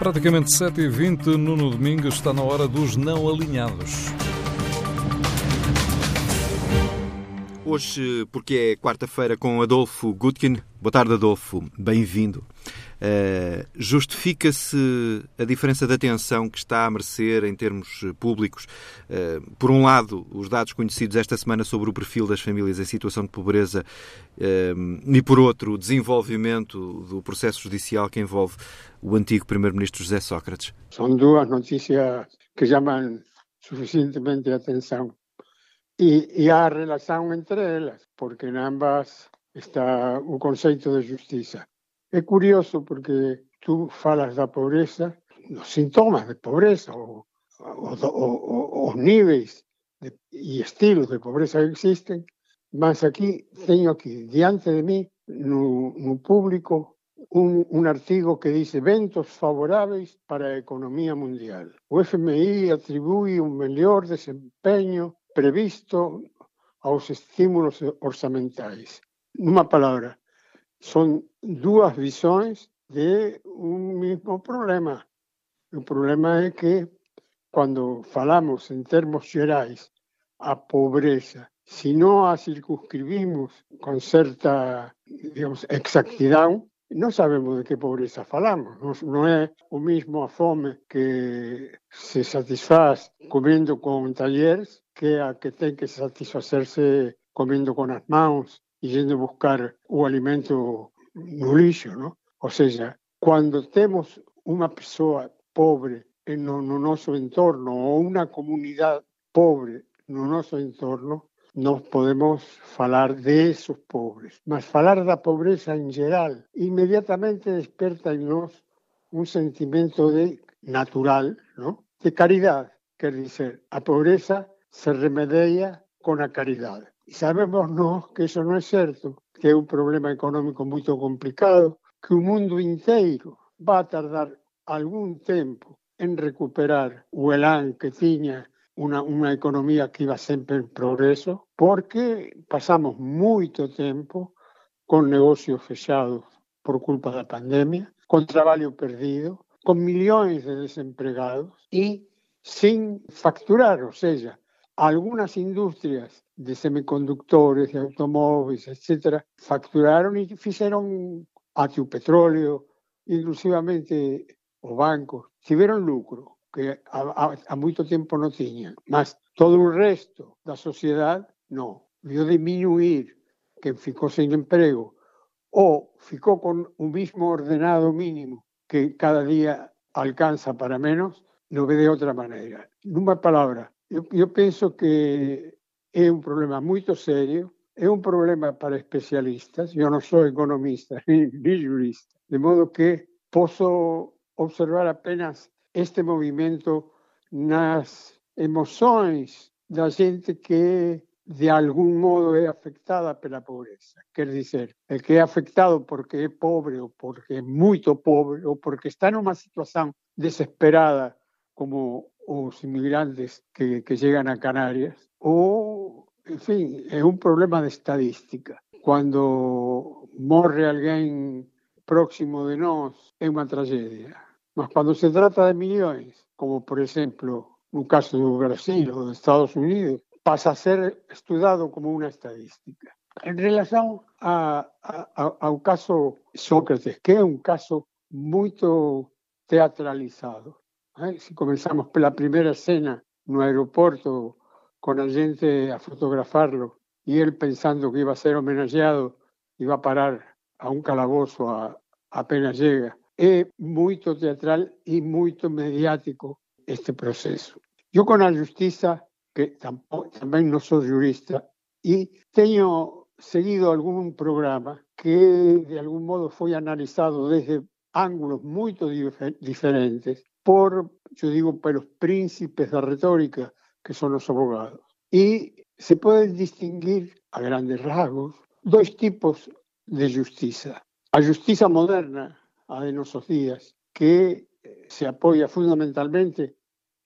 Praticamente 7h20 no domingo está na hora dos não alinhados. Hoje, porque é quarta-feira com Adolfo Gutkin. Boa tarde, Adolfo. Bem-vindo. Uh, Justifica-se a diferença de atenção que está a merecer em termos públicos? Uh, por um lado, os dados conhecidos esta semana sobre o perfil das famílias em situação de pobreza uh, e, por outro, o desenvolvimento do processo judicial que envolve o antigo Primeiro-Ministro José Sócrates. São duas notícias que chamam suficientemente a atenção. E, e há relação entre elas, porque em ambas está o conceito de justiça. É curioso porque tu falas da pobreza, os sintomas de pobreza, ou, os níveis de, estilos de pobreza que existem, mas aqui tenho aqui diante de mim no, no público un, un, que dice ventos favoráveis para a economía mundial. O FMI atribui un mellor desempeño previsto aos estímulos orzamentais. Numa palabra, son dúas visões de un mismo problema. O problema é que quando falamos en termos xerais a pobreza, se non a circunscribimos con certa digamos, exactidão, non sabemos de que pobreza falamos. Non é o mismo a fome que se satisfaz comendo con talleres que a que ten que satisfacerse comendo con as mãos e yendo buscar o alimento no lixo, ¿no? Ou seja, quando temos unha persoa pobre no, no noso entorno ou unha comunidade pobre no noso entorno, nós podemos falar de esos pobres. Mas falar da pobreza en geral inmediatamente desperta en nós un sentimento de natural, ¿no? de caridade. Quer dizer, a pobreza se remedia con a caridade. E sabemos nós que iso non é certo, que é un problema económico moito complicado, que o mundo inteiro va a tardar algún tempo en recuperar o elán que tiña unha, unha economía que iba sempre en progreso, porque pasamos moito tempo con negocios fechados por culpa da pandemia, con traballo perdido, con millóns de desempregados e sin facturar, ou seja, algunas industrias de semiconductores, de automóviles, etcétera, facturaron ate o petróleo, inclusivamente o banco, tiveron lucro, que a, moito tempo non tiñan, mas todo o resto da sociedade non. Viu diminuir quen ficou sen emprego ou ficou con o mismo ordenado mínimo que cada día alcanza para menos, non ve de outra maneira. Nunha palabra, eu, eu penso que é un problema moito serio, é un problema para especialistas, eu non sou economista ni jurista, de modo que posso observar apenas este movimento nas emoções da xente que de algún modo é afectada pela pobreza. Quer dizer, el que é afectado porque é pobre ou porque é moito pobre ou porque está nunha situación desesperada como os inmigrantes que, que llegan a Canarias, ou, en fin, é un problema de estadística. Cuando morre alguén próximo de nós, é unha tragedia. Mas cando se trata de millóns, como por exemplo no caso do Brasil ou dos Estados Unidos, pasa a ser estudado como unha estadística. En relación a, a, ao caso Sócrates, que é un caso moito teatralizado, se comenzamos pela primeira cena no aeroporto con a xente a fotografarlo e el pensando que iba a ser homenaxeado iba a parar a un calabozo a, apenas llega. É moito teatral e moito mediático este proceso. Eu con a justiza, que tampouco, tamén non sou jurista, e teño seguido algún programa que de algún modo foi analizado desde ángulos moito diferentes por, yo digo, por los príncipes da retórica que son os abogados. E se poden distinguir a grandes rasgos dois tipos de justiza. A justiza moderna, a de nosos días, que se apoia fundamentalmente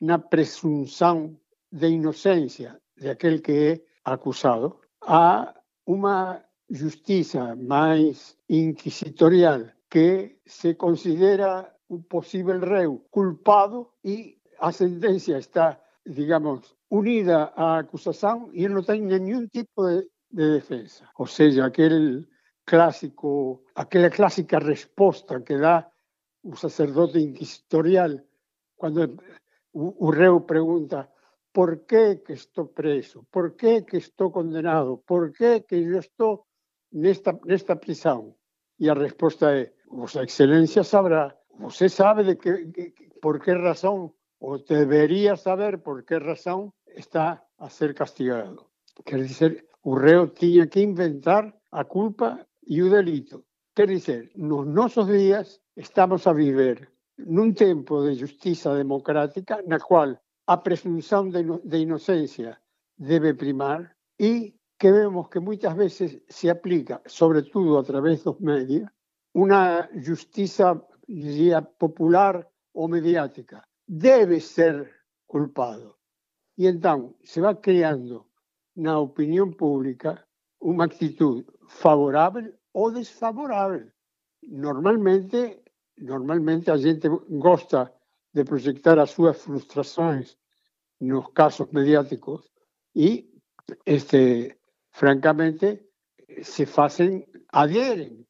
na presunción de inocencia de aquel que é acusado, a unha justiza máis inquisitorial que se considera un posible reo culpado y a sentencia está, digamos, unida a acusación y él no tiene ningún tipo de, de defensa. O sea, aquel clásico, aquella clásica respuesta que da un sacerdote inquisitorial cuando un reo pregunta por qué que estoy preso, por qué que estoy condenado, por qué que yo estoy en esta prisión. Y la respuesta es, Vuestra Excelencia sabrá, usted sabe de qué, por qué razón, o debería saber por qué razón está a ser castigado. Quiere decir, un reo tiene que inventar a culpa y un delito. Quiere decir, nos nuestros días estamos a vivir en un tiempo de justicia democrática en el cual a presunción de, de inocencia debe primar y que vemos que muchas veces se aplica, sobre todo a través de los medios, una justicia popular o mediática. Debe ser culpado. Y entonces se va creando una opinión pública una actitud favorable o desfavorable. Normalmente, normalmente a gente gosta de proyectar as suas frustrações nos casos mediáticos y, este, francamente, se hacen, adhieren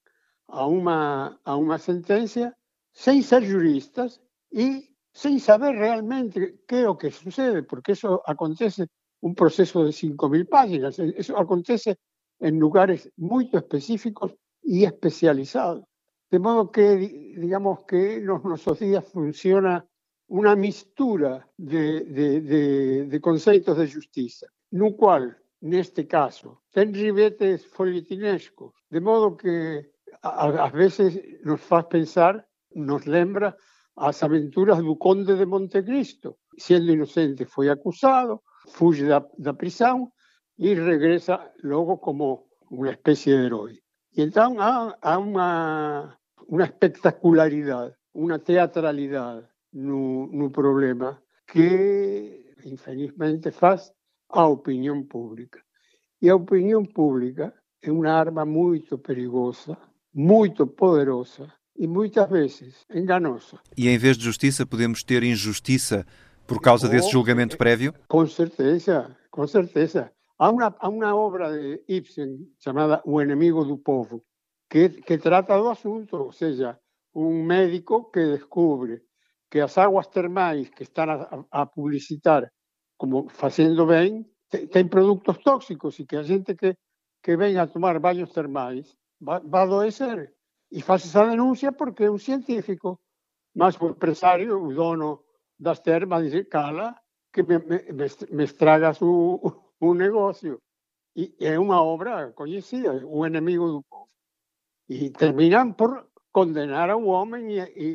a una, a una sentencia sin ser juristas y sin saber realmente qué es lo que sucede, porque eso acontece un proceso de 5.000 páginas, eso acontece en lugares muy específicos y especializados. De modo que, digamos que en nuestros días funciona una mistura de, de, de, conceptos de justicia, no cual, en este caso, ten ribetes folhetinescos, de modo que a, veces nos hace pensar, nos lembra las aventuras del conde de Montecristo. Siendo inocente fue acusado, fuge de la prisión y regresa luego como una especie de héroe. Y entonces hay una, una espectacularidad, una teatralidad no, no problema que, infelizmente, faz a opinión pública. Y a opinión pública é uma arma muito perigosa, muito poderosa e muitas vezes enganosa. E em vez de justiça, podemos ter injustiça por causa desse julgamento prévio? Com certeza, com certeza. Há uma, há uma obra de Ibsen chamada O Enemigo do Povo, que, que trata do assunto, ou seja, um médico que descubre que as aguas termais que están a, a publicitar como facendo ben, ten produtos tóxicos e que a xente que, que ven a tomar baños termais va, va a adoecer. E faz esa denuncia porque un científico, mas o empresario, o dono das termas, dice, cala, que me, me, me estragas o, o negocio. E é unha obra coñecida, o enemigo do povo. E terminan por condenar a un homem e, e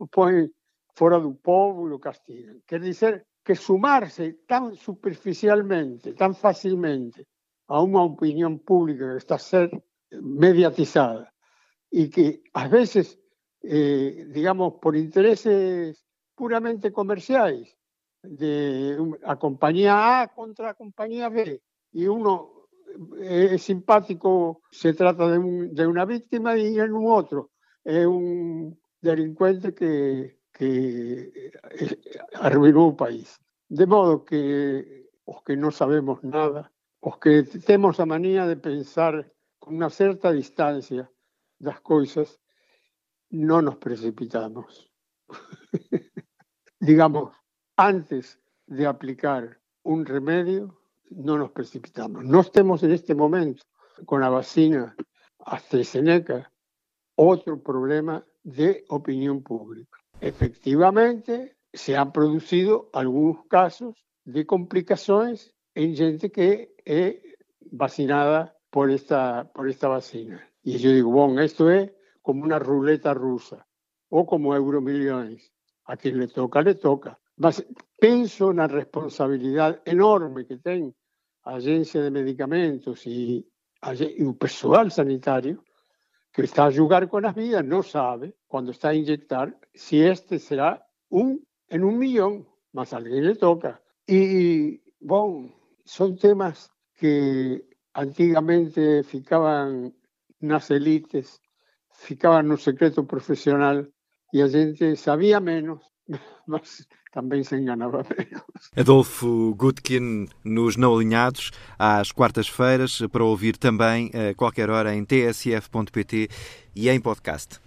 o põe fora povo e o castigan. Quer dizer que sumarse tan superficialmente, tan facilmente a unha opinión pública que está a ser mediatizada e que a veces, eh, digamos, por intereses puramente comerciais, de a compañía A contra a compañía B, e uno é simpático, se trata de, un, de una víctima y en un otro es un delincuente que, que arruinó el país. De modo que os que no sabemos nada, os que tenemos la manía de pensar con una cierta distancia las cosas, no nos precipitamos. Digamos, antes de aplicar un remedio, no nos precipitamos. No estemos en este momento con la vacina AstraZeneca, otro problema de opinión pública. Efectivamente, se han producido algunos casos de complicaciones en gente que es vacinada por esta, por esta vacina. Y yo digo, bueno, esto es como una ruleta rusa o como euromillones. A quien le toca, le toca. Mas penso na responsabilidade enorme que ten a Agencia de Medicamentos e, e o persoal sanitario que está a jugar con as vidas, non sabe, cando está a inyectar, si este será un en un millón, mas a alguén le toca. E, bon, son temas que antigamente ficaban nas elites, ficaban no secreto profesional e a gente sabia menos, mas também se enganava menos. Adolfo Gutkin nos Não Alinhados, às quartas-feiras, para ouvir também a qualquer hora em tsf.pt e em podcast.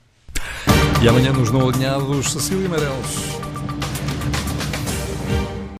E amanhã nos Não Alinhados, Cecília Meirelles.